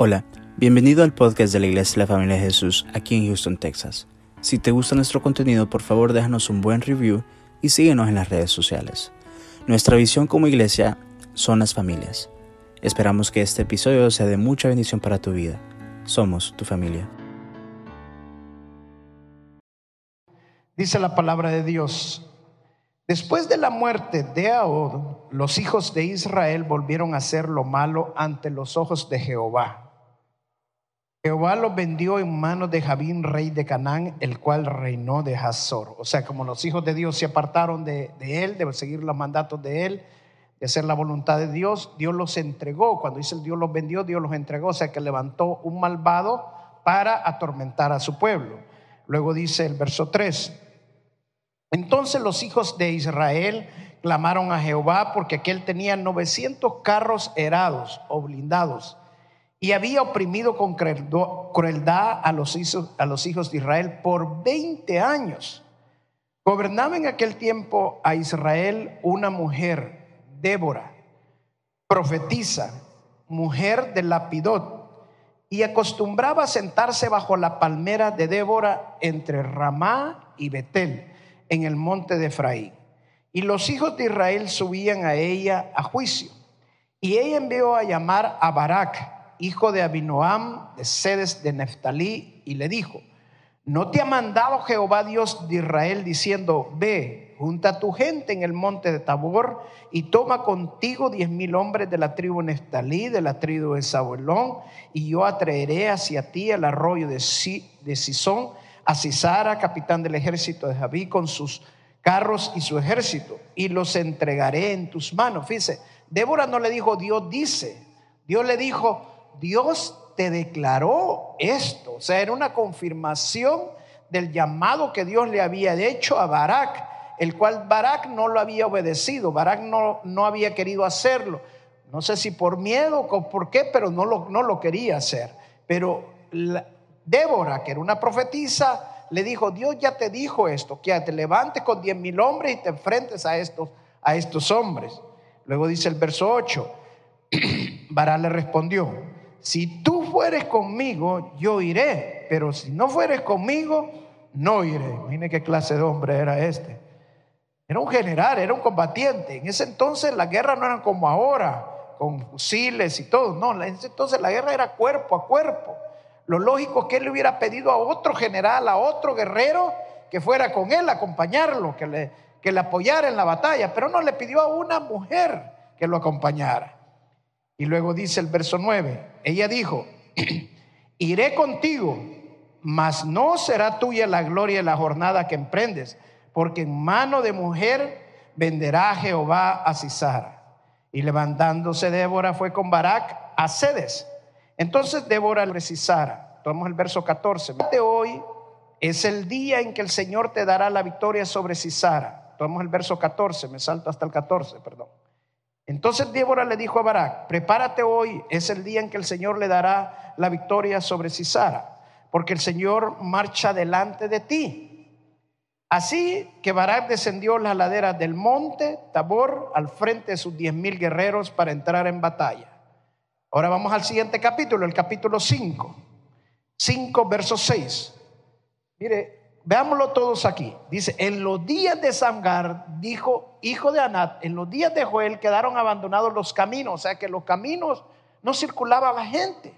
Hola, bienvenido al podcast de la Iglesia de la Familia de Jesús aquí en Houston, Texas. Si te gusta nuestro contenido, por favor déjanos un buen review y síguenos en las redes sociales. Nuestra visión como iglesia son las familias. Esperamos que este episodio sea de mucha bendición para tu vida. Somos tu familia. Dice la palabra de Dios. Después de la muerte de Ahod, los hijos de Israel volvieron a hacer lo malo ante los ojos de Jehová. Jehová los vendió en manos de Jabín, rey de Canaán, el cual reinó de Hazor. O sea, como los hijos de Dios se apartaron de, él, de seguir los mandatos de él, de hacer la voluntad de Dios, Dios los entregó. Cuando dice Dios los vendió, Dios los entregó. O sea, que levantó un malvado para atormentar a su pueblo. Luego dice el verso 3. Entonces los hijos de Israel clamaron a Jehová porque aquel tenía 900 carros herados o blindados y había oprimido con crueldad a los, hijos, de Israel por 20 años. Gobernaba en aquel tiempo a Israel una mujer, Débora, profetisa, mujer de Lapidot, y acostumbraba a sentarse bajo la palmera de Débora entre Ramá y Betel, en el monte de Efraín. Y los hijos de Israel subían a ella a juicio. Y ella envió a llamar a Barak, hijo de Abinoam, de Sedes de Neftalí, y le dijo, ¿no te ha mandado Jehová Dios de Israel diciendo, ve, junta a tu gente en el monte de Tabor y toma contigo diez mil hombres de la tribu Neftalí, de la tribu de Sabuelón, y yo atraeré hacia ti al arroyo de, de Sison, a Cisara, capitán del ejército de Javí, con sus carros y su ejército, y los entregaré en tus manos. Fíjese, Débora no le dijo, Dios dice, Dios le dijo, Dios te declaró esto. O sea, era una confirmación del llamado que Dios le había hecho a Barak, el cual Barak no lo había obedecido, Barak no, no había querido hacerlo. No sé si por miedo o por qué, pero no lo, no lo quería hacer. Pero Débora, que era una profetisa, le dijo, Dios ya te dijo esto, que te levantes con diez mil hombres y te enfrentes a estos, a estos hombres. Luego dice el verso 8, Barak le respondió, si tú fueres conmigo, yo iré, pero si no fueres conmigo, no iré. Imagine qué clase de hombre era este. Era un general, era un combatiente. En ese entonces la guerra no era como ahora, con fusiles y todo. No, en ese entonces la guerra era cuerpo a cuerpo. Lo lógico es que él le hubiera pedido a otro general, a otro guerrero, que fuera con él a acompañarlo, que le, que le apoyara en la batalla, pero no le pidió a una mujer que lo acompañara. Y luego dice el verso 9, ella dijo, iré contigo, mas no será tuya la gloria de la jornada que emprendes, porque en mano de mujer venderá Jehová a Cisara. Y levantándose Débora fue con Barak a Cedes. Entonces Débora le Cisara. Tomamos el verso 14. De hoy es el día en que el Señor te dará la victoria sobre Cisara. Tomamos el verso 14, me salto hasta el 14, perdón. Entonces Débora le dijo a Barak, prepárate hoy, es el día en que el Señor le dará la victoria sobre Cisara, porque el Señor marcha delante de ti. Así que Barak descendió la ladera del monte Tabor al frente de sus diez mil guerreros para entrar en batalla. Ahora vamos al siguiente capítulo, el capítulo 5, 5 verso 6. Mire, Veámoslo todos aquí. Dice, en los días de Samgar, dijo, hijo de Anat, en los días de Joel quedaron abandonados los caminos, o sea que los caminos no circulaba la gente.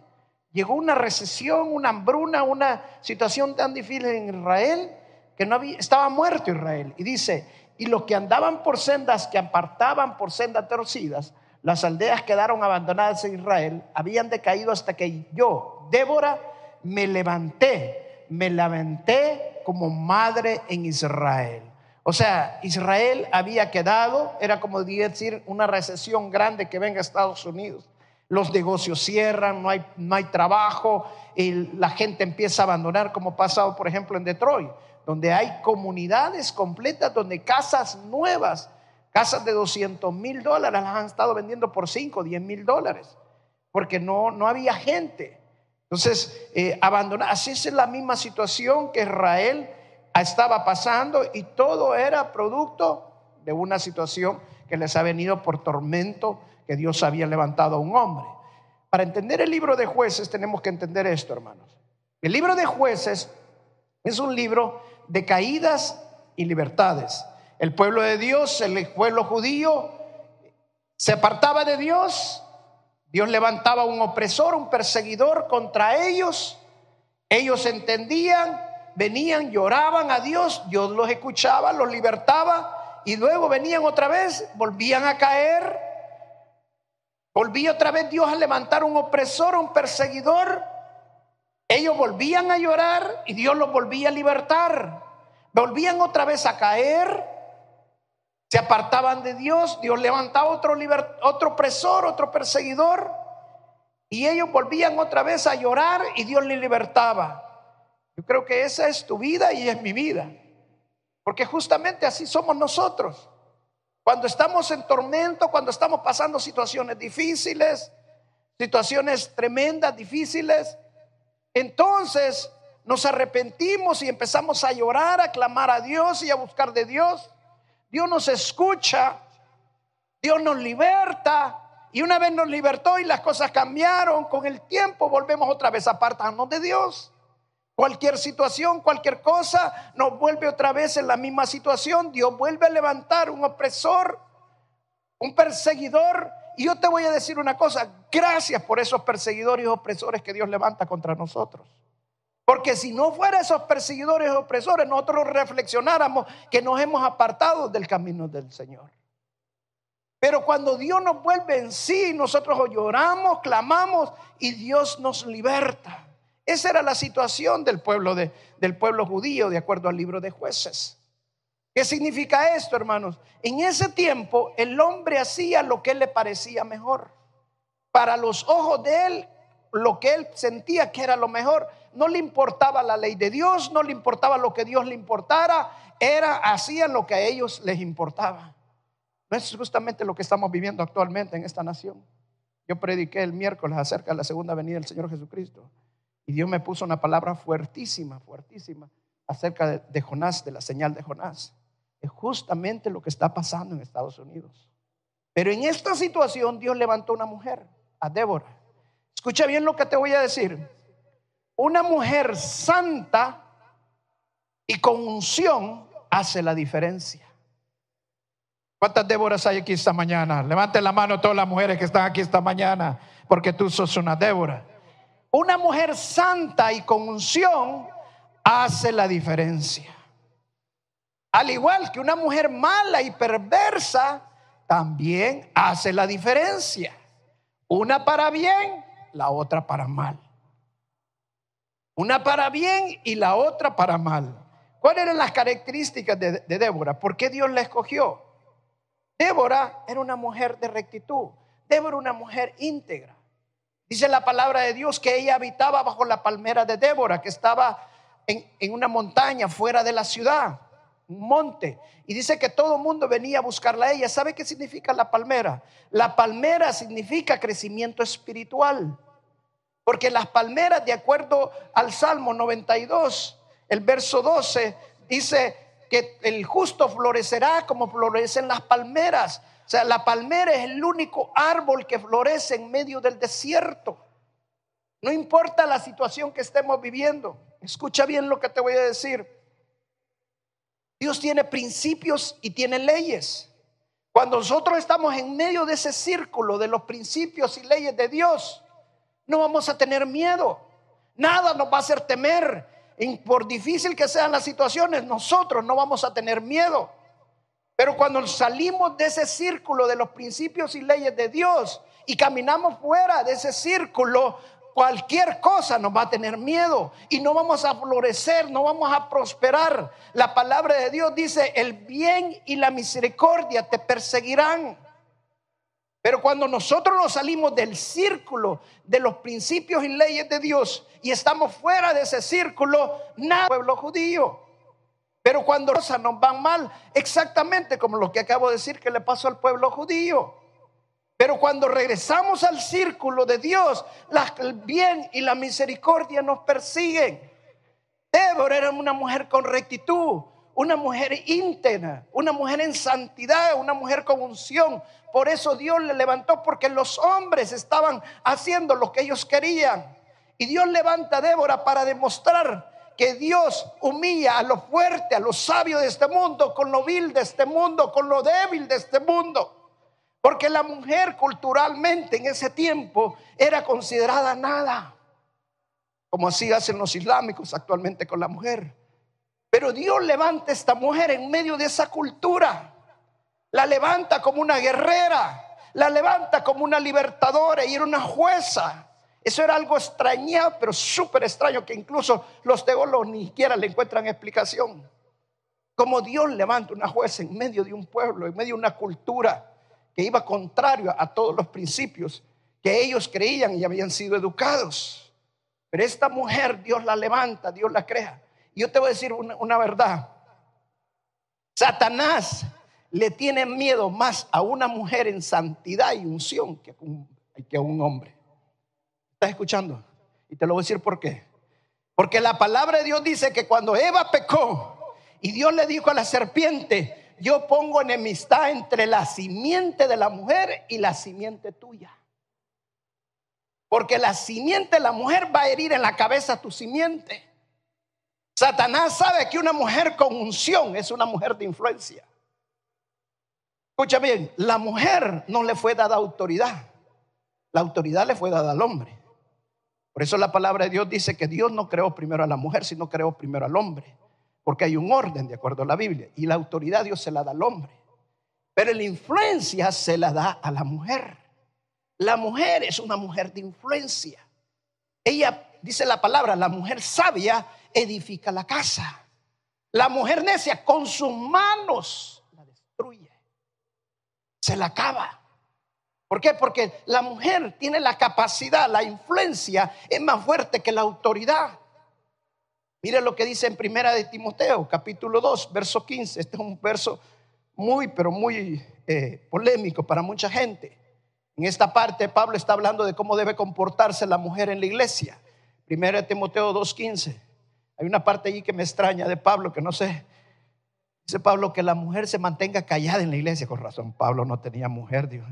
Llegó una recesión, una hambruna, una situación tan difícil en Israel que no había, estaba muerto Israel. Y dice, y los que andaban por sendas, que apartaban por sendas torcidas, las aldeas quedaron abandonadas en Israel, habían decaído hasta que yo, Débora, me levanté, me lamenté como madre en Israel. O sea, Israel había quedado, era como decir una recesión grande que venga a Estados Unidos. Los negocios cierran, no hay, no hay trabajo, y la gente empieza a abandonar, como ha pasado, por ejemplo, en Detroit, donde hay comunidades completas, donde casas nuevas, casas de 200 mil dólares, las han estado vendiendo por 5, 10 mil dólares, porque no, no había gente. Entonces, eh, abandonar, así es la misma situación que Israel estaba pasando y todo era producto de una situación que les ha venido por tormento que Dios había levantado a un hombre. Para entender el libro de jueces tenemos que entender esto, hermanos. El libro de jueces es un libro de caídas y libertades. El pueblo de Dios, el pueblo judío, se apartaba de Dios. Dios levantaba un opresor, un perseguidor contra ellos. Ellos entendían, venían, lloraban a Dios, Dios los escuchaba, los libertaba y luego venían otra vez, volvían a caer. Volvía otra vez Dios a levantar un opresor, un perseguidor. Ellos volvían a llorar y Dios los volvía a libertar. Volvían otra vez a caer. Se apartaban de Dios. Dios levantaba otro, otro opresor, otro perseguidor. Y ellos volvían otra vez a llorar y Dios les libertaba. Yo creo que esa es tu vida y es mi vida. Porque justamente así somos nosotros. Cuando estamos en tormento, cuando estamos pasando situaciones difíciles, situaciones tremendas, difíciles, entonces nos arrepentimos y empezamos a llorar, a clamar a Dios y a buscar de Dios. Dios nos escucha, Dios nos liberta. Y una vez nos libertó y las cosas cambiaron, con el tiempo volvemos otra vez a apartarnos de Dios. Cualquier situación, cualquier cosa, nos vuelve otra vez en la misma situación. Dios vuelve a levantar un opresor, un perseguidor y yo te voy a decir una cosa, gracias por esos perseguidores y opresores que Dios levanta contra nosotros. Porque si no fuera esos perseguidores y opresores, nosotros reflexionáramos que nos hemos apartado del camino del Señor. Pero cuando Dios nos vuelve en sí, nosotros lloramos, clamamos y Dios nos liberta. Esa era la situación del pueblo, de, del pueblo judío, de acuerdo al libro de jueces. ¿Qué significa esto, hermanos? En ese tiempo el hombre hacía lo que le parecía mejor. Para los ojos de él, lo que él sentía que era lo mejor. No le importaba la ley de Dios, no le importaba lo que Dios le importara, era hacían lo que a ellos les importaba. No es justamente lo que estamos viviendo actualmente en esta nación. Yo prediqué el miércoles acerca de la segunda venida del Señor Jesucristo y Dios me puso una palabra fuertísima, fuertísima acerca de, Jonás, de la señal de Jonás. Es justamente lo que está pasando en Estados Unidos. Pero en esta situación Dios levantó una mujer, a Débora. Escucha bien lo que te voy a decir. Una mujer santa y con unción hace la diferencia. ¿Cuántas Déboras hay aquí esta mañana? Levanten la mano todas las mujeres que están aquí esta mañana, porque tú sos una Débora. Una mujer santa y con unción hace la diferencia. Al igual que una mujer mala y perversa, también hace la diferencia. Una para bien, la otra para mal. Una para bien y la otra para mal. ¿Cuáles eran las características de, Débora? ¿Por qué Dios la escogió? Débora era una mujer de rectitud. Débora una mujer íntegra. Dice la palabra de Dios que ella habitaba bajo la palmera de Débora, que estaba en, en una montaña fuera de la ciudad un monte. Y dice que todo el mundo venía a buscarla a ella. ¿Sabe qué significa la palmera? La palmera significa crecimiento espiritual. Porque las palmeras, de acuerdo al Salmo 92, el verso 12, dice que el justo florecerá como florecen las palmeras. O sea, la palmera es el único árbol que florece en medio del desierto. No importa la situación que estemos viviendo. Escucha bien lo que te voy a decir. Dios tiene principios y tiene leyes. Cuando nosotros estamos en medio de ese círculo de los principios y leyes de Dios, no vamos a tener miedo. Nada nos va a hacer temer. por difícil que sean las situaciones, nosotros no vamos a tener miedo. Pero cuando salimos de ese círculo de los principios y leyes de Dios y caminamos fuera de ese círculo, cualquier cosa nos va a tener miedo y no vamos a florecer, no vamos a prosperar. La palabra de Dios dice, el bien y la misericordia te perseguirán. Pero cuando nosotros nos salimos del círculo de los principios y leyes de Dios y estamos fuera de ese círculo, nada pueblo judío. Pero cuando cosas nos van mal, exactamente como lo que acabo de decir que le pasó al pueblo judío. Pero cuando regresamos al círculo de Dios, el bien y la misericordia nos persiguen. Débora era una mujer con rectitud, una mujer íntegra, una mujer en santidad, una mujer con unción. Por eso Dios le levantó, porque los hombres estaban haciendo lo que ellos querían. Y Dios levanta a Débora para demostrar que Dios humilla a lo fuerte, a lo sabio de este mundo, con lo vil de este mundo, con lo débil de este mundo. Porque la mujer culturalmente en ese tiempo era considerada nada, como así hacen los islámicos actualmente con la mujer. Pero Dios levanta a esta mujer en medio de esa cultura. La levanta como una guerrera, la levanta como una libertadora y era una jueza. Eso era algo extrañado, pero súper extraño, que incluso los teólogos ni siquiera le encuentran explicación. Como Dios levanta una jueza en medio de un pueblo, en medio de una cultura que iba contrario a todos los principios que ellos creían y habían sido educados. Pero esta mujer Dios la levanta, Dios la crea. Yo te voy a decir una, verdad. Satanás le tiene miedo más a una mujer en santidad y unción que, a un hombre. ¿Estás escuchando? Y te lo voy a decir por qué. Porque la palabra de Dios dice que cuando Eva pecó y Dios le dijo a la serpiente, yo pongo enemistad entre la simiente de la mujer y la simiente tuya. Porque la simiente de la mujer va a herir en la cabeza tu simiente. Satanás sabe que una mujer con unción es una mujer de influencia. Escucha bien, la mujer no le fue dada autoridad. La autoridad le fue dada al hombre. Por eso la palabra de Dios dice que Dios no creó primero a la mujer, sino creó primero al hombre porque hay un orden de acuerdo a la Biblia y la autoridad Dios se la da al hombre, pero la influencia se la da a la mujer. La mujer es una mujer de influencia. Ella, dice la palabra, la mujer sabia edifica la casa. La mujer necia con sus manos la destruye, se la acaba. ¿Por qué? Porque la mujer tiene la capacidad, la influencia es más fuerte que la autoridad. Mire lo que dice en Primera de Timoteo, capítulo 2, verso 15. Este es un verso muy, pero muy eh, polémico para mucha gente. En esta parte Pablo está hablando de cómo debe comportarse la mujer en la iglesia. Primera de Timoteo 2.15. Hay una parte allí que me extraña de Pablo, que no sé. Dice Pablo que la mujer se mantenga callada en la iglesia. Con razón, Pablo no tenía mujer, Dios.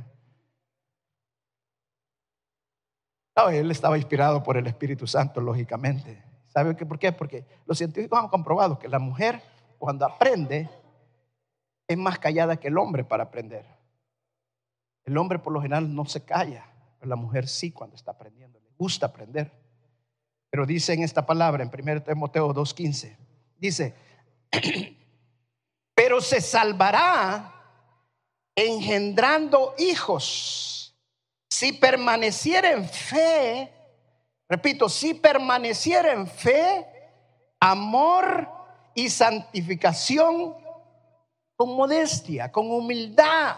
No, él estaba inspirado por el Espíritu Santo, lógicamente. ¿Sabe por qué? Porque los científicos han comprobado que la mujer cuando aprende es más callada que el hombre para aprender. El hombre por lo general no se calla, pero la mujer sí cuando está aprendiendo, le gusta aprender. Pero dice en esta palabra, en 1 Timoteo 2.15, dice, pero se salvará engendrando hijos si permaneciera en fe Repito, si permaneciera en fe, amor y santificación con modestia, con humildad.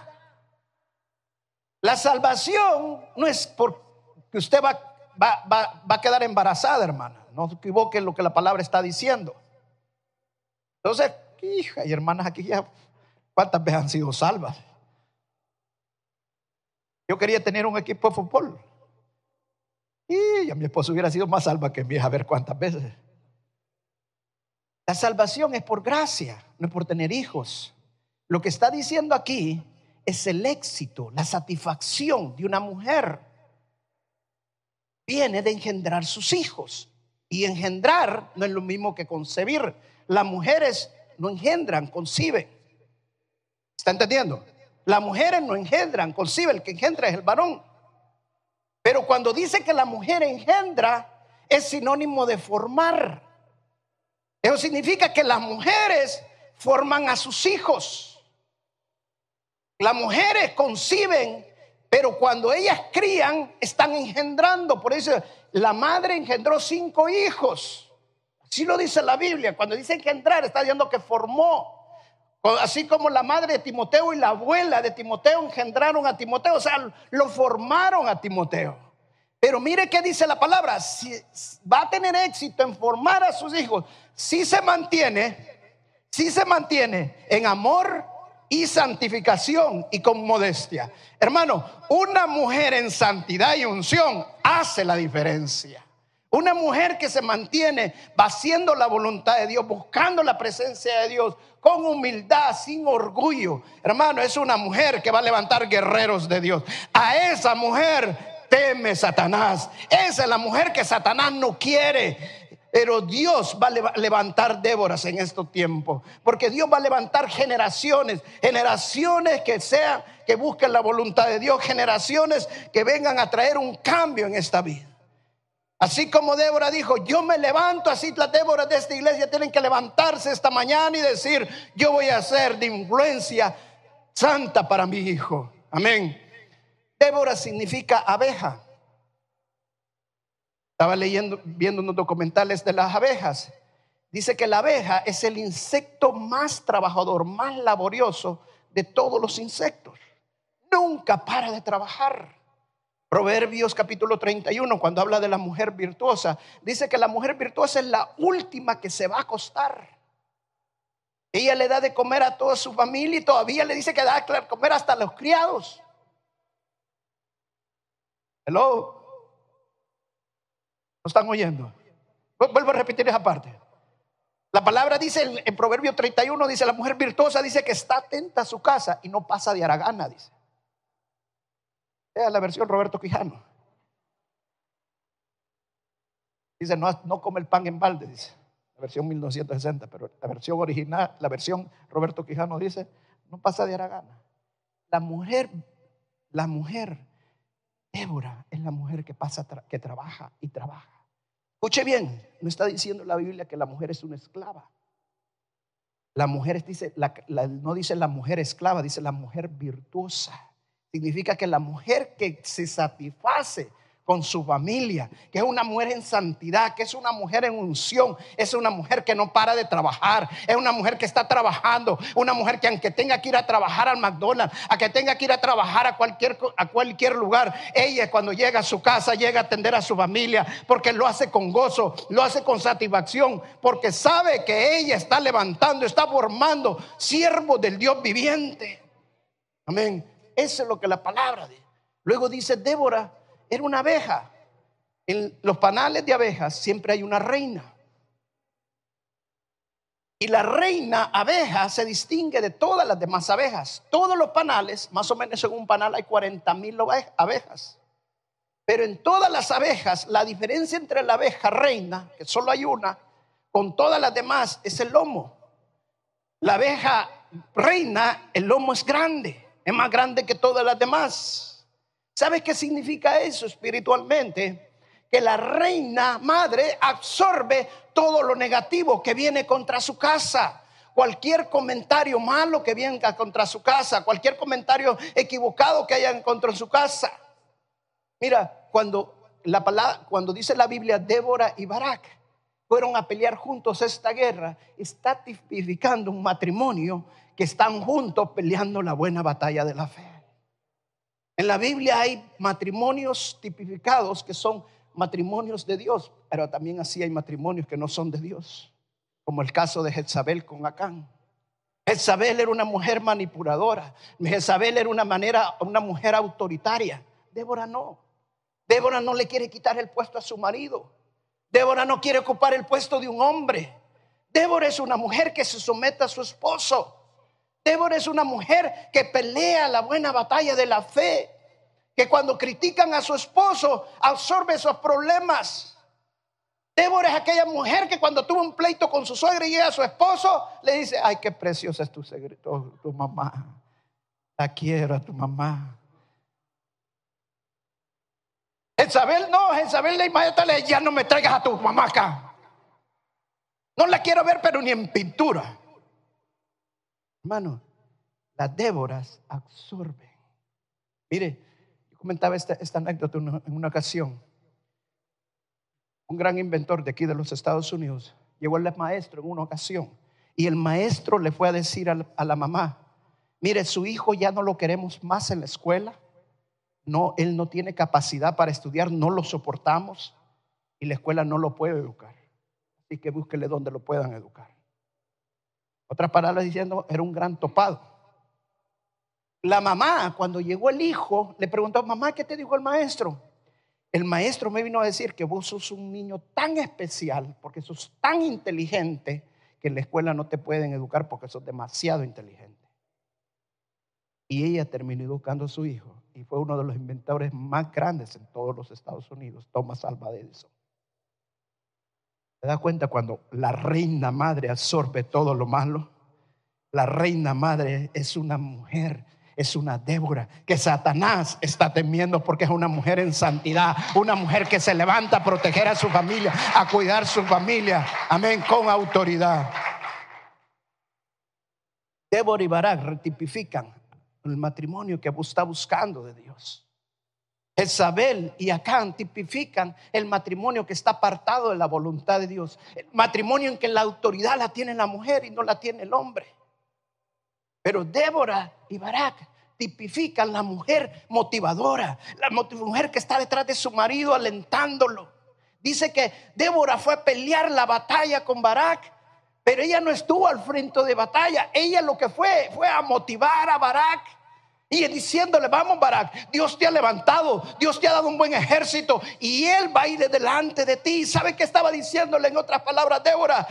La salvación no es porque usted va, va, a quedar embarazada, hermana. No se equivoquen lo que la palabra está diciendo. Entonces, hija y hermanas aquí ya, ¿cuántas veces han sido salvas? Yo quería tener un equipo de fútbol. Y a mi esposo hubiera sido más salva que mi a ver cuántas veces. La salvación es por gracia, no es por tener hijos. Lo que está diciendo aquí es el éxito, la satisfacción de una mujer. Viene de engendrar sus hijos. Y engendrar no es lo mismo que concebir. Las mujeres no engendran, conciben. ¿Está entendiendo? Las mujeres no engendran, conciben. El que engendra es el varón. Pero cuando dice que la mujer engendra, es sinónimo de formar. Eso significa que las mujeres forman a sus hijos. Las mujeres conciben, pero cuando ellas crían, están engendrando. Por eso la madre engendró cinco hijos. Así lo dice la Biblia. Cuando dice engendrar, está diciendo que formó. Así como la madre de Timoteo y la abuela de Timoteo engendraron a Timoteo, o sea, lo formaron a Timoteo. Pero mire qué dice la palabra, si va a tener éxito en formar a sus hijos, si se mantiene, si se mantiene en amor y santificación y con modestia. Hermano, una mujer en santidad y unción hace la diferencia. Una mujer que se mantiene haciendo la voluntad de Dios, buscando la presencia de Dios, con humildad, sin orgullo. Hermano, es una mujer que va a levantar guerreros de Dios. A esa mujer teme Satanás. Esa es la mujer que Satanás no quiere. Pero Dios va a levantar Déboras en estos tiempos. Porque Dios va a levantar generaciones. Generaciones que sean, que busquen la voluntad de Dios. Generaciones que vengan a traer un cambio en esta vida. Así como Débora dijo, yo me levanto, así las Déboras de esta iglesia tienen que levantarse esta mañana y decir, yo voy a ser de influencia santa para mi hijo. Amén. Débora significa abeja. Estaba leyendo, viendo unos documentales de las abejas. Dice que la abeja es el insecto más trabajador, más laborioso de todos los insectos. Nunca para de trabajar. Proverbios capítulo 31, cuando habla de la mujer virtuosa, dice que la mujer virtuosa es la última que se va a acostar. Ella le da de comer a toda su familia y todavía le dice que da de comer hasta a los criados. Hello. ¿No están oyendo? Vuelvo a repetir esa parte. La palabra dice en, Proverbio 31, dice la mujer virtuosa, dice que está atenta a su casa y no pasa de aragana, dice. Es la versión Roberto Quijano. Dice, no, no come el pan en balde, dice. La versión 1960, pero la versión original, la versión Roberto Quijano dice, no pasa de Aragana. La mujer, la mujer, Débora, es la mujer que pasa, que trabaja y trabaja. Escuche bien, no está diciendo la Biblia que la mujer es una esclava. La mujer dice, no dice la mujer esclava, dice la mujer virtuosa. Significa que la mujer que se satisface con su familia, que es una mujer en santidad, que es una mujer en unción, es una mujer que no para de trabajar, es una mujer que está trabajando, una mujer que aunque tenga que ir a trabajar al McDonald's, a que tenga que ir a trabajar a cualquier, a cualquier lugar, ella cuando llega a su casa llega a atender a su familia, porque lo hace con gozo, lo hace con satisfacción, porque sabe que ella está levantando, está formando siervos del Dios viviente. Amén. Eso es lo que la palabra dice. Luego dice, Débora era una abeja. En los panales de abejas siempre hay una reina. Y la reina abeja se distingue de todas las demás abejas. Todos los panales, más o menos en un panal hay 40 mil abejas. Pero en todas las abejas, la diferencia entre la abeja reina, que solo hay una, con todas las demás, es el lomo. La abeja reina, el lomo es grande es más grande que todas las demás. ¿Sabes qué significa eso espiritualmente? Que la reina madre absorbe todo lo negativo que viene contra su casa. Cualquier comentario malo que venga contra su casa, cualquier comentario equivocado que haya contra su casa. Mira, cuando la palabra, cuando dice la Biblia Débora y Barak fueron a pelear juntos esta guerra, está tipificando un matrimonio que están juntos peleando la buena batalla de la fe. En la Biblia hay matrimonios tipificados que son matrimonios de Dios, pero también así hay matrimonios que no son de Dios, como el caso de Jezabel con Acán. Jezabel era una mujer manipuladora, Jezabel era una manera una mujer autoritaria. Débora no. Débora no le quiere quitar el puesto a su marido. Débora no quiere ocupar el puesto de un hombre. Débora es una mujer que se somete a su esposo. Débora es una mujer que pelea la buena batalla de la fe, que cuando critican a su esposo absorbe esos problemas. Débora es aquella mujer que cuando tuvo un pleito con su suegra y llega a su esposo, le dice, ay, qué preciosa es tu, tu, tu mamá. La quiero a tu mamá. Jezabel no, Jezabel le inmediatamente ya no me traigas a tu mamá acá. No la quiero ver, pero ni en pintura. Hermano, las Déboras absorben. Mire, yo comentaba esta, anécdota en una ocasión. Un gran inventor de aquí de los Estados Unidos llegó el maestro en una ocasión y el maestro le fue a decir a la mamá, mire, su hijo ya no lo queremos más en la escuela, no, él no tiene capacidad para estudiar, no lo soportamos y la escuela no lo puede educar. Así que búsquele donde lo puedan educar. Otras palabras diciendo, era un gran topado. La mamá, cuando llegó el hijo, le preguntó, mamá, ¿qué te dijo el maestro? el maestro me vino a decir que vos sos un niño tan especial, porque sos tan inteligente, que en la escuela no te pueden educar porque sos demasiado inteligente. Y ella terminó educando a su hijo y fue uno de los inventores más grandes en todos los Estados Unidos, Thomas Alva Edison. ¿Te das cuenta cuando la reina madre absorbe todo lo malo? La reina madre es una mujer, es una Débora que Satanás está temiendo porque es una mujer en santidad, una mujer que se levanta a proteger a su familia, a cuidar su familia, amén, con autoridad. Débora y Barak retipifican el matrimonio que está buscando de Dios. Isabel y Acán tipifican el matrimonio que está apartado de la voluntad de Dios. El matrimonio en que la autoridad la tiene la mujer y no la tiene el hombre. Pero Débora y Barak tipifican la mujer motivadora, la mujer que está detrás de su marido alentándolo. Dice que Débora fue a pelear la batalla con Barak, pero ella no estuvo al frente de batalla. Ella lo que fue fue a motivar a Barak y diciéndole, vamos Barak, Dios te ha levantado, Dios te ha dado un buen ejército y Él va a ir delante de ti. ¿Sabe qué estaba diciéndole en otras palabras, Débora?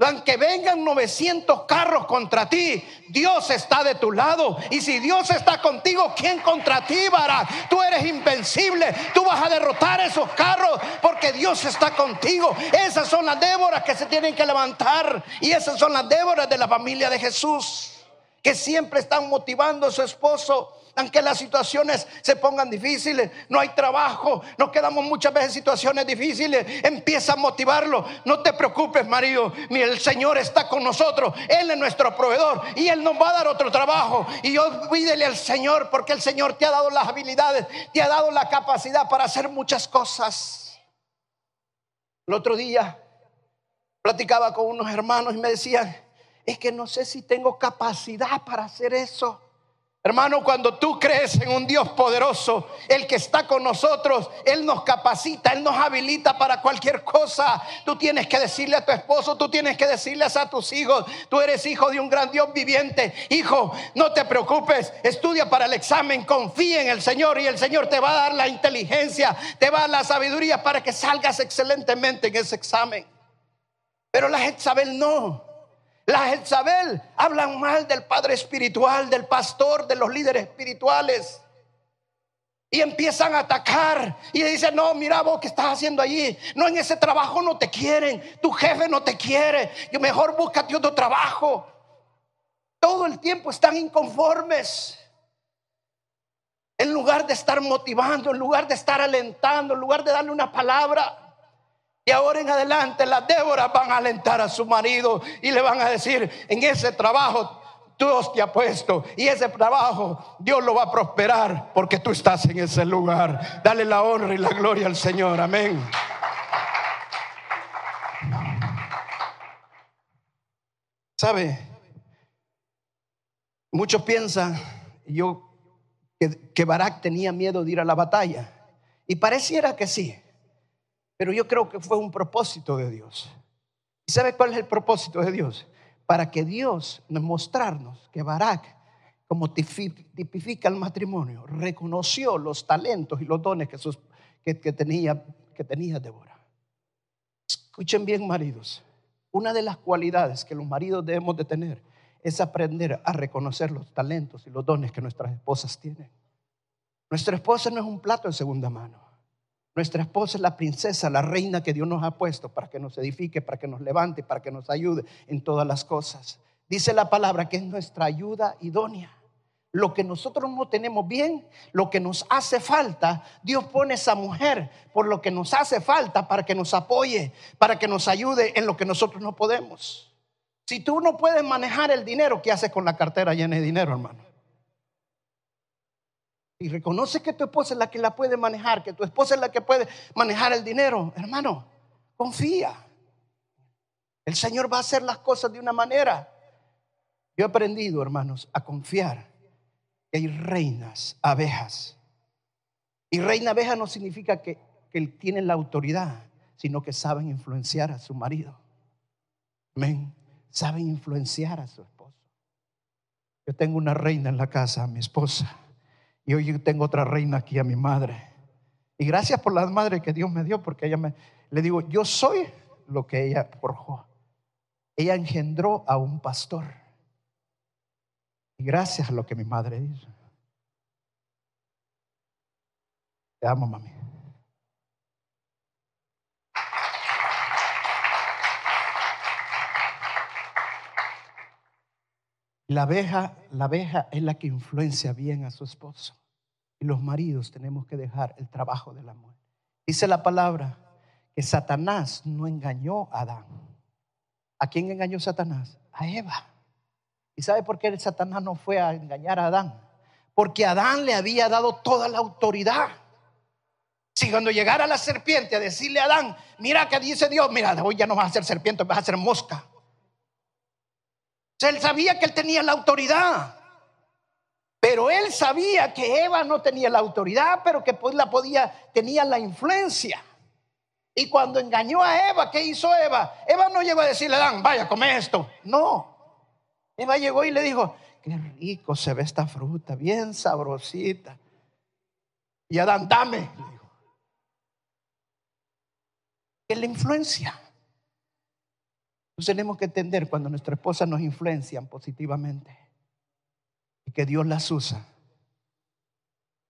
Aunque vengan 900 carros contra ti, Dios está de tu lado. Y si Dios está contigo, ¿quién contra ti, Barak? Tú eres invencible. Tú vas a derrotar esos carros porque Dios está contigo. Esas son las Déboras que se tienen que levantar. Y esas son las Déboras de la familia de Jesús que siempre están motivando a su esposo. Aunque las situaciones se pongan difíciles, no hay trabajo, nos quedamos muchas veces en situaciones difíciles, empieza a motivarlo. No te preocupes, marido, el Señor está con nosotros, Él es nuestro proveedor y Él nos va a dar otro trabajo. Y olvídele al Señor porque el Señor te ha dado las habilidades, te ha dado la capacidad para hacer muchas cosas. El otro día platicaba con unos hermanos y me decían, es que no sé si tengo capacidad para hacer eso. Hermano, cuando tú crees en un Dios poderoso, el que está con nosotros, Él nos capacita, Él nos habilita para cualquier cosa. Tú tienes que decirle a tu esposo, tú tienes que decirles a tus hijos, tú eres hijo de un gran Dios viviente. Hijo, no te preocupes, estudia para el examen, confía en el Señor y el Señor te va a dar la inteligencia, te va a dar la sabiduría para que salgas excelentemente en ese examen. Pero la Jezabel no. La Jezabel hablan mal del padre espiritual, del pastor, de los líderes espirituales. Y empiezan a atacar y dicen, no, mira vos que estás haciendo allí. No, en ese trabajo no te quieren. Tu jefe no te quiere. Y mejor búscate otro trabajo. Todo el tiempo están inconformes. En lugar de estar motivando, en lugar de estar alentando, en lugar de darle una palabra. Y ahora en adelante las Déboras van a alentar a su marido y le van a decir, en ese trabajo Dios te ha puesto y ese trabajo Dios lo va a prosperar porque tú estás en ese lugar. Dale la honra y la gloria al Señor. Amén. ¿Sabe? Muchos piensan yo que, que Barak tenía miedo de ir a la batalla. Y pareciera que sí. Pero yo creo que fue un propósito de Dios. ¿Y sabe cuál es el propósito de Dios? Para que Dios nos mostrarnos que Barak, como tipifica el matrimonio, reconoció los talentos y los dones que, sus, que, tenía, que tenía Débora. Escuchen bien, maridos. Una de las cualidades que los maridos debemos de tener es aprender a reconocer los talentos y los dones que nuestras esposas tienen. Nuestra esposa no es un plato de segunda mano. Nuestra esposa es la princesa, la reina que Dios nos ha puesto para que nos edifique, para que nos levante, para que nos ayude en todas las cosas. Dice la palabra que es nuestra ayuda idónea. Lo que nosotros no tenemos bien, lo que nos hace falta, Dios pone esa mujer por lo que nos hace falta para que nos apoye, para que nos ayude en lo que nosotros no podemos. Si tú no puedes manejar el dinero, ¿qué haces con la cartera llena de dinero, hermano? Y reconoce que tu esposa es la que la puede manejar, que tu esposa es la que puede manejar el dinero, hermano, confía. El Señor va a hacer las cosas de una manera. Yo he aprendido, hermanos, a confiar que hay reinas, abejas. Y reina abeja no significa que, que tienen la autoridad, sino que saben influenciar a su marido. Amén. Saben influenciar a su esposo. Yo tengo una reina en la casa, mi esposa. Y hoy tengo otra reina aquí a mi madre. Y gracias por la madre que Dios me dio, porque ella me, le digo, yo soy lo que ella forjó. Ella engendró a un pastor. Y gracias a lo que mi madre hizo. Te amo, mami. La abeja, la abeja es la que influencia bien a su esposo. Y los maridos tenemos que dejar el trabajo del amor. Dice la palabra que Satanás no engañó a Adán. ¿A quién engañó Satanás? A Eva. ¿Y sabe por qué Satanás no fue a engañar a Adán? Porque Adán le había dado toda la autoridad. Si cuando llegara la serpiente a decirle a Adán, mira que dice Dios, mira, hoy ya no vas a ser serpiente, vas a ser mosca él sabía que él tenía la autoridad. Pero él sabía que Eva no tenía la autoridad, pero que pues la podía, tenía la influencia. Y cuando engañó a Eva, ¿qué hizo Eva? Eva no llegó a decirle Adán, vaya, come esto. No. Eva llegó y le dijo, qué rico se ve esta fruta, bien sabrosita. Y Adán, dame. Le dijo. Es la influencia tenemos que entender cuando nuestra esposa nos influencian positivamente y que Dios las usa.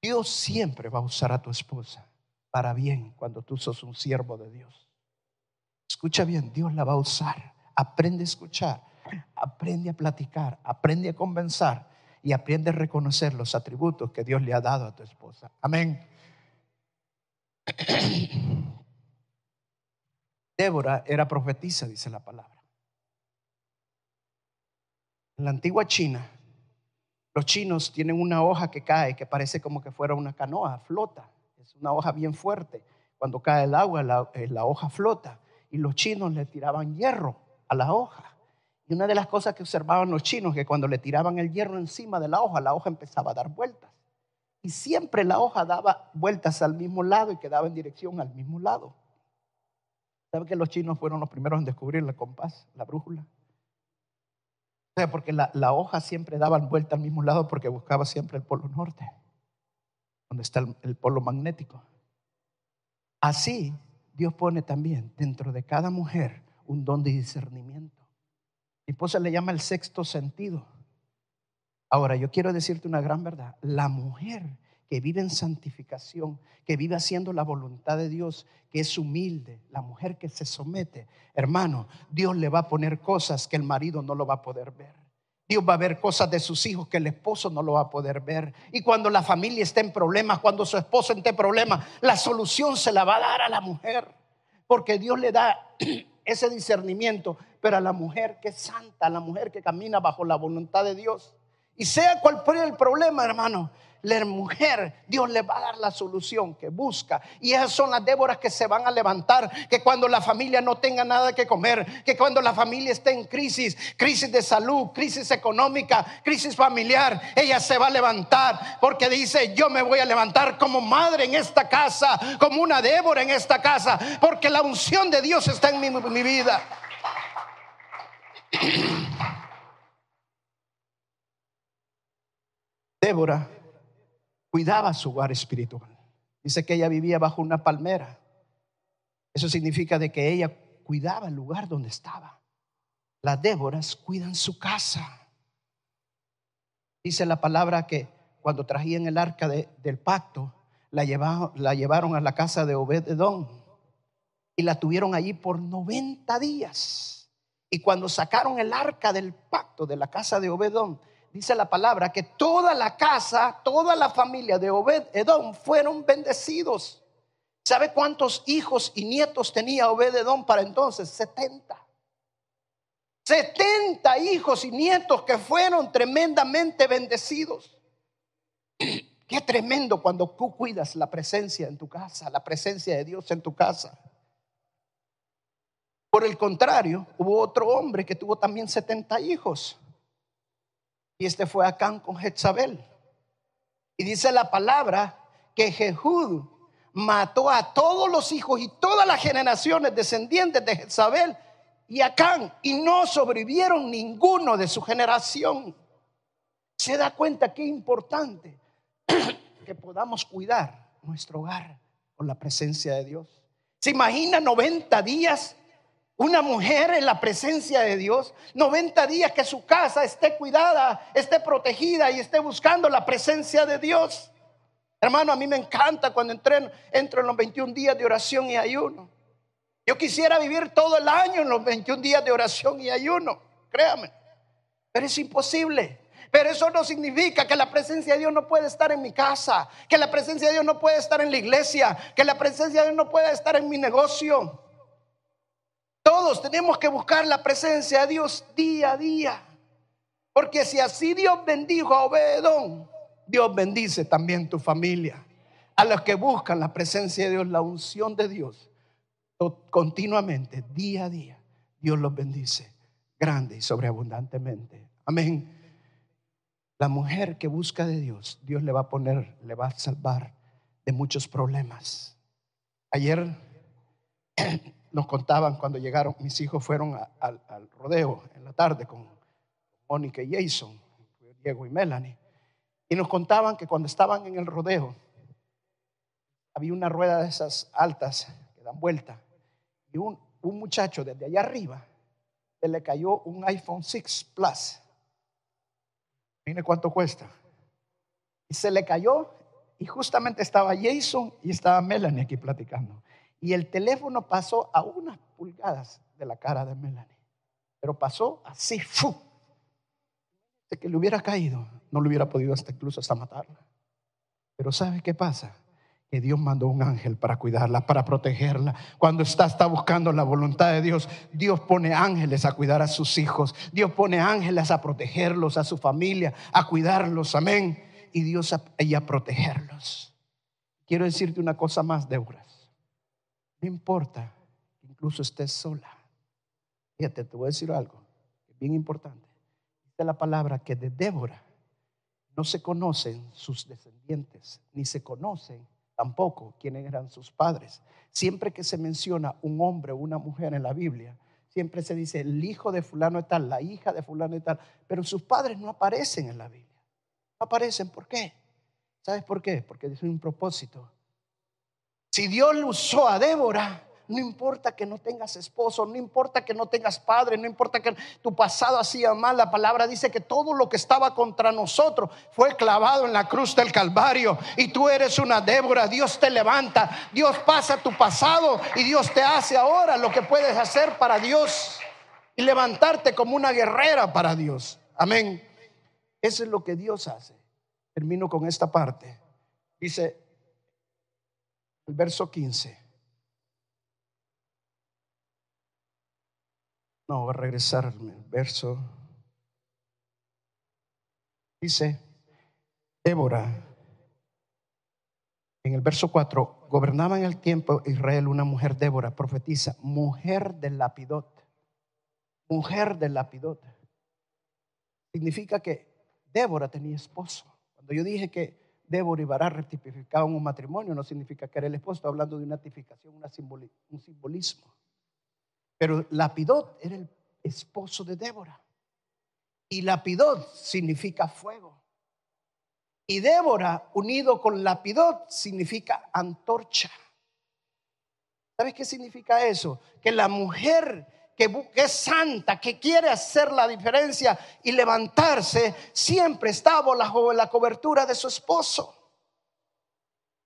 Dios siempre va a usar a tu esposa para bien cuando tú sos un siervo de Dios. Escucha bien, Dios la va a usar. Aprende a escuchar, aprende a platicar, aprende a convencer y aprende a reconocer los atributos que Dios le ha dado a tu esposa. Amén. Débora era profetisa, dice la palabra. En la antigua China, los chinos tienen una hoja que cae que parece como que fuera una canoa, flota. Es una hoja bien fuerte. Cuando cae el agua, la, eh, hoja flota. Y los chinos le tiraban hierro a la hoja. Y una de las cosas que observaban los chinos, que cuando le tiraban el hierro encima de la hoja, la hoja empezaba a dar vueltas. Y siempre la hoja daba vueltas al mismo lado y quedaba en dirección al mismo lado. ¿Sabe que los chinos fueron los primeros en descubrir el compás, la brújula? Porque la, hoja siempre daba vuelta al mismo lado porque buscaba siempre el polo norte, donde está el, polo magnético. Así, Dios pone también dentro de cada mujer un don de discernimiento. Mi esposa le llama el sexto sentido. Ahora, yo quiero decirte una gran verdad. La mujer que vive en santificación, que vive haciendo la voluntad de Dios, que es humilde, la mujer que se somete, hermano, Dios le va a poner cosas que el marido no lo va a poder ver. Dios va a ver cosas de sus hijos que el esposo no lo va a poder ver. Y cuando la familia esté en problemas, cuando su esposo esté en problemas, la solución se la va a dar a la mujer. Porque Dios le da ese discernimiento, pero a la mujer que es santa, a la mujer que camina bajo la voluntad de Dios. Y sea cual fuera el problema, hermano, la mujer, Dios le va a dar la solución que busca. Y esas son las Déboras que se van a levantar, que cuando la familia no tenga nada que comer, que cuando la familia esté en crisis, crisis de salud, crisis económica, crisis familiar, ella se va a levantar porque dice, yo me voy a levantar como madre en esta casa, como una Débora en esta casa, porque la unción de Dios está en mi, mi vida. Débora cuidaba su hogar espiritual. Dice que ella vivía bajo una palmera. Eso significa de que ella cuidaba el lugar donde estaba. Las Déboras cuidan su casa. Dice la palabra que cuando trajían el arca del pacto, la, llevaron a la casa de Obededón y la tuvieron allí por 90 días. Y cuando sacaron el arca del pacto de la casa de Obededón, dice la palabra que toda la casa, toda la familia de Obed Edom fueron bendecidos. ¿Sabe cuántos hijos y nietos tenía Obed Edom para entonces? 70. 70 hijos y nietos que fueron tremendamente bendecidos. Qué tremendo cuando tú cuidas la presencia en tu casa, la presencia de Dios en tu casa. Por el contrario, hubo otro hombre que tuvo también 70 hijos. Y este fue Acán con Jezabel. Y dice la palabra que Jehud mató a todos los hijos y todas las generaciones descendientes de Jezabel y Acán y no sobrevivieron ninguno de su generación. Se da cuenta qué importante que podamos cuidar nuestro hogar con la presencia de Dios. ¿Se imagina 90 días una mujer en la presencia de Dios, 90 días que su casa esté cuidada, esté protegida y esté buscando la presencia de Dios. Hermano, a mí me encanta cuando entro, entro en los 21 días de oración y ayuno. Yo quisiera vivir todo el año en los 21 días de oración y ayuno, créame. Pero es imposible. Pero eso no significa que la presencia de Dios no puede estar en mi casa, que la presencia de Dios no puede estar en la iglesia, que la presencia de Dios no puede estar en mi negocio. Todos tenemos que buscar la presencia de Dios día a día. Porque si así Dios bendijo a Obedón, Dios bendice también tu familia. A los que buscan la presencia de Dios, la unción de Dios, continuamente, día a día, Dios los bendice grande y sobreabundantemente. Amén. La mujer que busca de Dios, Dios le va a poner, le va a salvar de muchos problemas. Ayer nos contaban cuando llegaron, mis hijos fueron al rodeo en la tarde con Mónica y Jason, Diego y Melanie, y nos contaban que cuando estaban en el rodeo, había una rueda de esas altas que dan vuelta, y un, un muchacho desde allá arriba, se le cayó un iPhone 6 Plus. Mire cuánto cuesta. Y se le cayó y justamente estaba Jason y estaba Melanie aquí platicando. Y el teléfono pasó a unas pulgadas de la cara de Melanie. Pero pasó así, ¡fu! De que le hubiera caído, no le hubiera podido hasta incluso hasta matarla. Pero ¿sabe qué pasa? Que Dios mandó un ángel para cuidarla, para protegerla. Cuando está, está buscando la voluntad de Dios, Dios pone ángeles a cuidar a sus hijos. Dios pone ángeles a protegerlos, a su familia, a cuidarlos. Amén. Y Dios a, a protegerlos. Quiero decirte una cosa más, Débora. No importa que incluso estés sola. Fíjate, te voy a decir algo bien importante. Es la palabra que de Débora no se conocen sus descendientes, ni se conocen tampoco quiénes eran sus padres. Siempre que se menciona un hombre o una mujer en la Biblia, siempre se dice el hijo de fulano y tal, la hija de fulano y tal, pero sus padres no aparecen en la Biblia. No aparecen, ¿por qué? ¿Sabes por qué? Porque es un propósito si Dios lo usó a Débora, no importa que no tengas esposo, no importa que no tengas padre, no importa que tu pasado hacía mal. La palabra dice que todo lo que estaba contra nosotros fue clavado en la cruz del Calvario. Y tú eres una Débora, Dios te levanta, Dios pasa tu pasado y Dios te hace ahora lo que puedes hacer para Dios y levantarte como una guerrera para Dios. Amén. Eso es lo que Dios hace. Termino con esta parte. Dice, el verso 15. No, voy a regresar al verso. Dice, Débora, en el verso 4, gobernaba en el tiempo Israel una mujer, Débora, profetiza, mujer del lapidot. Mujer del lapidot. Significa que Débora tenía esposo. Cuando yo dije que Débora y Bará rectificaban un matrimonio, no significa que era el esposo, hablando de una tipificación, un simbolismo. Pero Lapidot era el esposo de Débora. Y Lapidot significa fuego. Y Débora, unido con Lapidot, significa antorcha. ¿Sabes qué significa eso? Que la mujer que, es santa, que quiere hacer la diferencia y levantarse, siempre está bajo la cobertura de su esposo.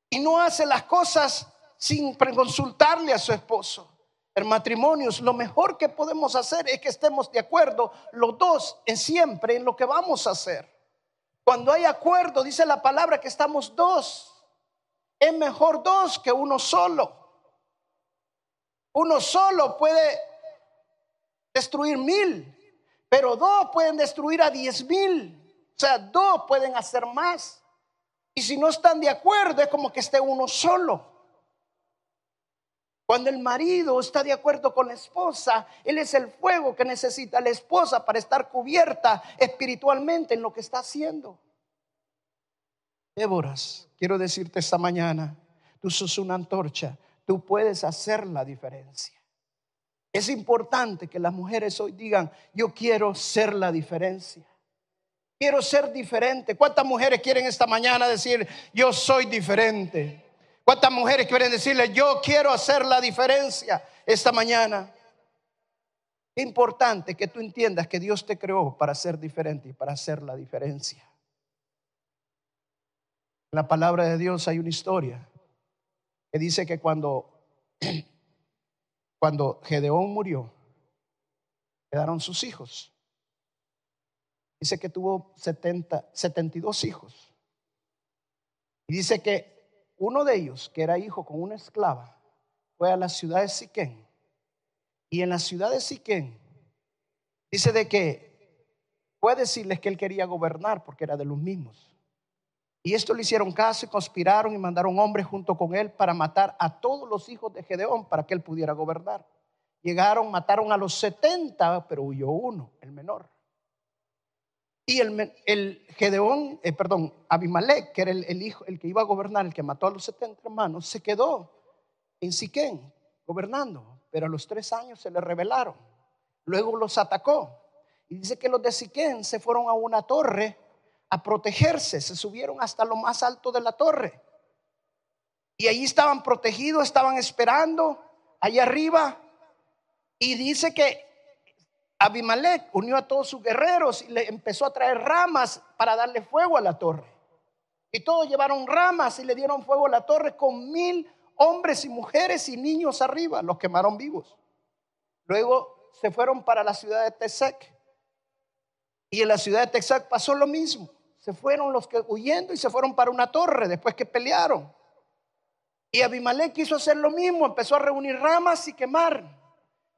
Y no hace las cosas sin consultarle a su esposo. En matrimonios, lo mejor que podemos hacer es que estemos de acuerdo los dos en siempre en lo que vamos a hacer. Cuando hay acuerdo, dice la palabra que estamos dos. Es mejor dos que uno solo. Uno solo puede destruir mil, pero dos pueden destruir a diez mil. O sea, dos pueden hacer más. Y si no están de acuerdo, es como que esté uno solo. Cuando el marido está de acuerdo con la esposa, él es el fuego que necesita la esposa para estar cubierta espiritualmente en lo que está haciendo. Déboras, quiero decirte esta mañana, tú sos una antorcha, tú puedes hacer la diferencia. Es importante que las mujeres hoy digan, yo quiero ser la diferencia. Quiero ser diferente. ¿Cuántas mujeres quieren esta mañana decir, yo soy diferente? ¿Cuántas mujeres quieren decirle, yo quiero hacer la diferencia esta mañana? Es importante que tú entiendas que Dios te creó para ser diferente y para hacer la diferencia. En la palabra de Dios hay una historia que dice que cuando, cuando Gedeón murió, quedaron sus hijos. Dice que tuvo 70, 72 hijos. Y dice que uno de ellos, que era hijo con una esclava, fue a la ciudad de Siquén. Y en la ciudad de Siquén, dice de que puede decirles que él quería gobernar porque era de los mismos. Y esto le hicieron caso y conspiraron y mandaron hombres junto con él para matar a todos los hijos de Gedeón para que él pudiera gobernar. Llegaron, mataron a los 70, pero huyó uno, el menor. Y el, Gedeón, eh, perdón, Abimelech, que era el, hijo, el que iba a gobernar, el que mató a los 70 hermanos, se quedó en Siquén gobernando, pero a los tres años se le rebelaron. Luego los atacó. Y dice que los de Siquén se fueron a una torre a protegerse, se subieron hasta lo más alto de la torre. Y ahí estaban protegidos, estaban esperando allá arriba. Y dice que Abimelech unió a todos sus guerreros y le empezó a traer ramas para darle fuego a la torre. Y todos llevaron ramas y le dieron fuego a la torre con mil hombres y mujeres y niños arriba, los quemaron vivos. Luego se fueron para la ciudad de Tesec. Y en la ciudad de Texac pasó lo mismo. Se fueron los que huyendo y se fueron para una torre después que pelearon. Y Abimelech quiso hacer lo mismo, empezó a reunir ramas y quemar.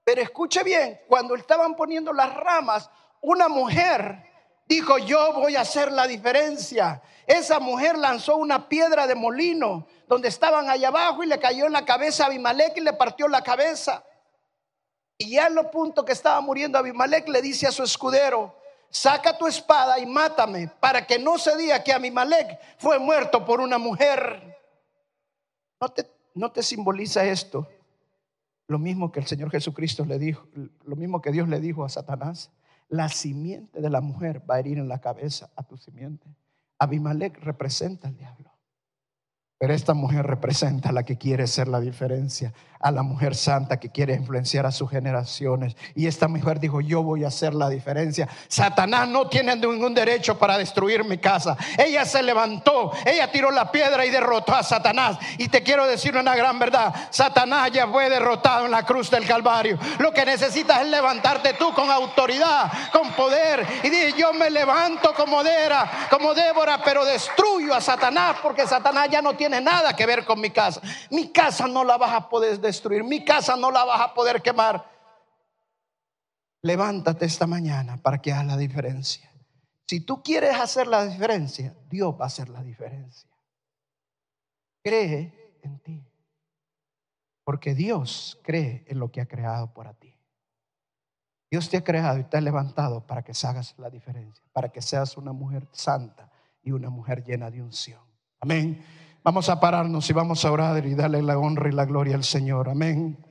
Pero escuche bien, cuando estaban poniendo las ramas, una mujer dijo, yo voy a hacer la diferencia. Esa mujer lanzó una piedra de molino donde estaban allá abajo y le cayó en la cabeza a Abimelech y le partió la cabeza. Y ya en lo punto que estaba muriendo Abimelech le dice a su escudero, saca tu espada y mátame para que no se diga que Abimelech fue muerto por una mujer. ¿No te, no te simboliza esto? Lo mismo que el Señor Jesucristo le dijo, lo mismo que Dios le dijo a Satanás. La simiente de la mujer va a herir en la cabeza a tu simiente. Abimelech representa al diablo. Pero esta mujer representa a la que quiere ser la diferencia, a la mujer santa que quiere influenciar a sus generaciones. Y esta mujer dijo, yo voy a hacer la diferencia. Satanás no tiene ningún derecho para destruir mi casa. Ella se levantó, ella tiró la piedra y derrotó a Satanás. Y te quiero decir una gran verdad, Satanás ya fue derrotado en la cruz del Calvario. Lo que necesitas es levantarte tú con autoridad, con poder. Y dije, yo me levanto como Débora, como Débora, pero destruyo a Satanás porque Satanás ya no tiene tiene nada que ver con mi casa. Mi casa no la vas a poder destruir, mi casa no la vas a poder quemar. Levántate esta mañana para que hagas la diferencia. Si tú quieres hacer la diferencia, Dios va a hacer la diferencia. Cree en ti. Porque Dios cree en lo que ha creado para ti. Dios te ha creado y te ha levantado para que hagas la diferencia, para que seas una mujer santa y una mujer llena de unción. Amén. Vamos a pararnos y vamos a orar y darle la honra y la gloria al Señor. Amén.